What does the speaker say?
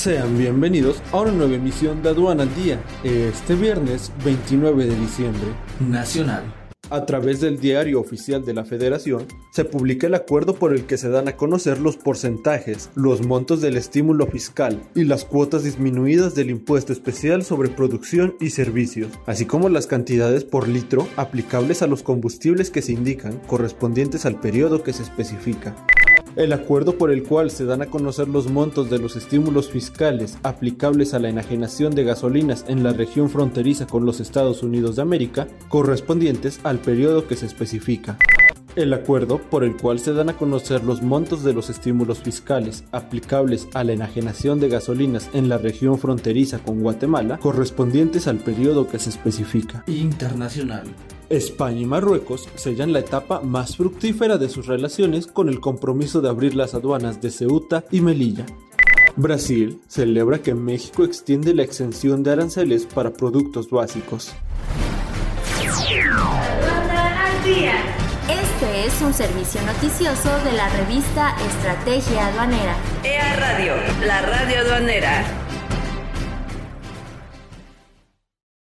Sean bienvenidos a una nueva emisión de Aduana al Día, este viernes 29 de diciembre. Nacional. A través del diario oficial de la Federación, se publica el acuerdo por el que se dan a conocer los porcentajes, los montos del estímulo fiscal y las cuotas disminuidas del impuesto especial sobre producción y servicios, así como las cantidades por litro aplicables a los combustibles que se indican correspondientes al periodo que se especifica. El acuerdo por el cual se dan a conocer los montos de los estímulos fiscales aplicables a la enajenación de gasolinas en la región fronteriza con los Estados Unidos de América, correspondientes al periodo que se especifica. El acuerdo por el cual se dan a conocer los montos de los estímulos fiscales aplicables a la enajenación de gasolinas en la región fronteriza con Guatemala, correspondientes al periodo que se especifica. Internacional. España y Marruecos sellan la etapa más fructífera de sus relaciones con el compromiso de abrir las aduanas de Ceuta y Melilla. Brasil celebra que México extiende la exención de aranceles para productos básicos. Este es un servicio noticioso de la revista Estrategia Aduanera. EA Radio, la radio aduanera.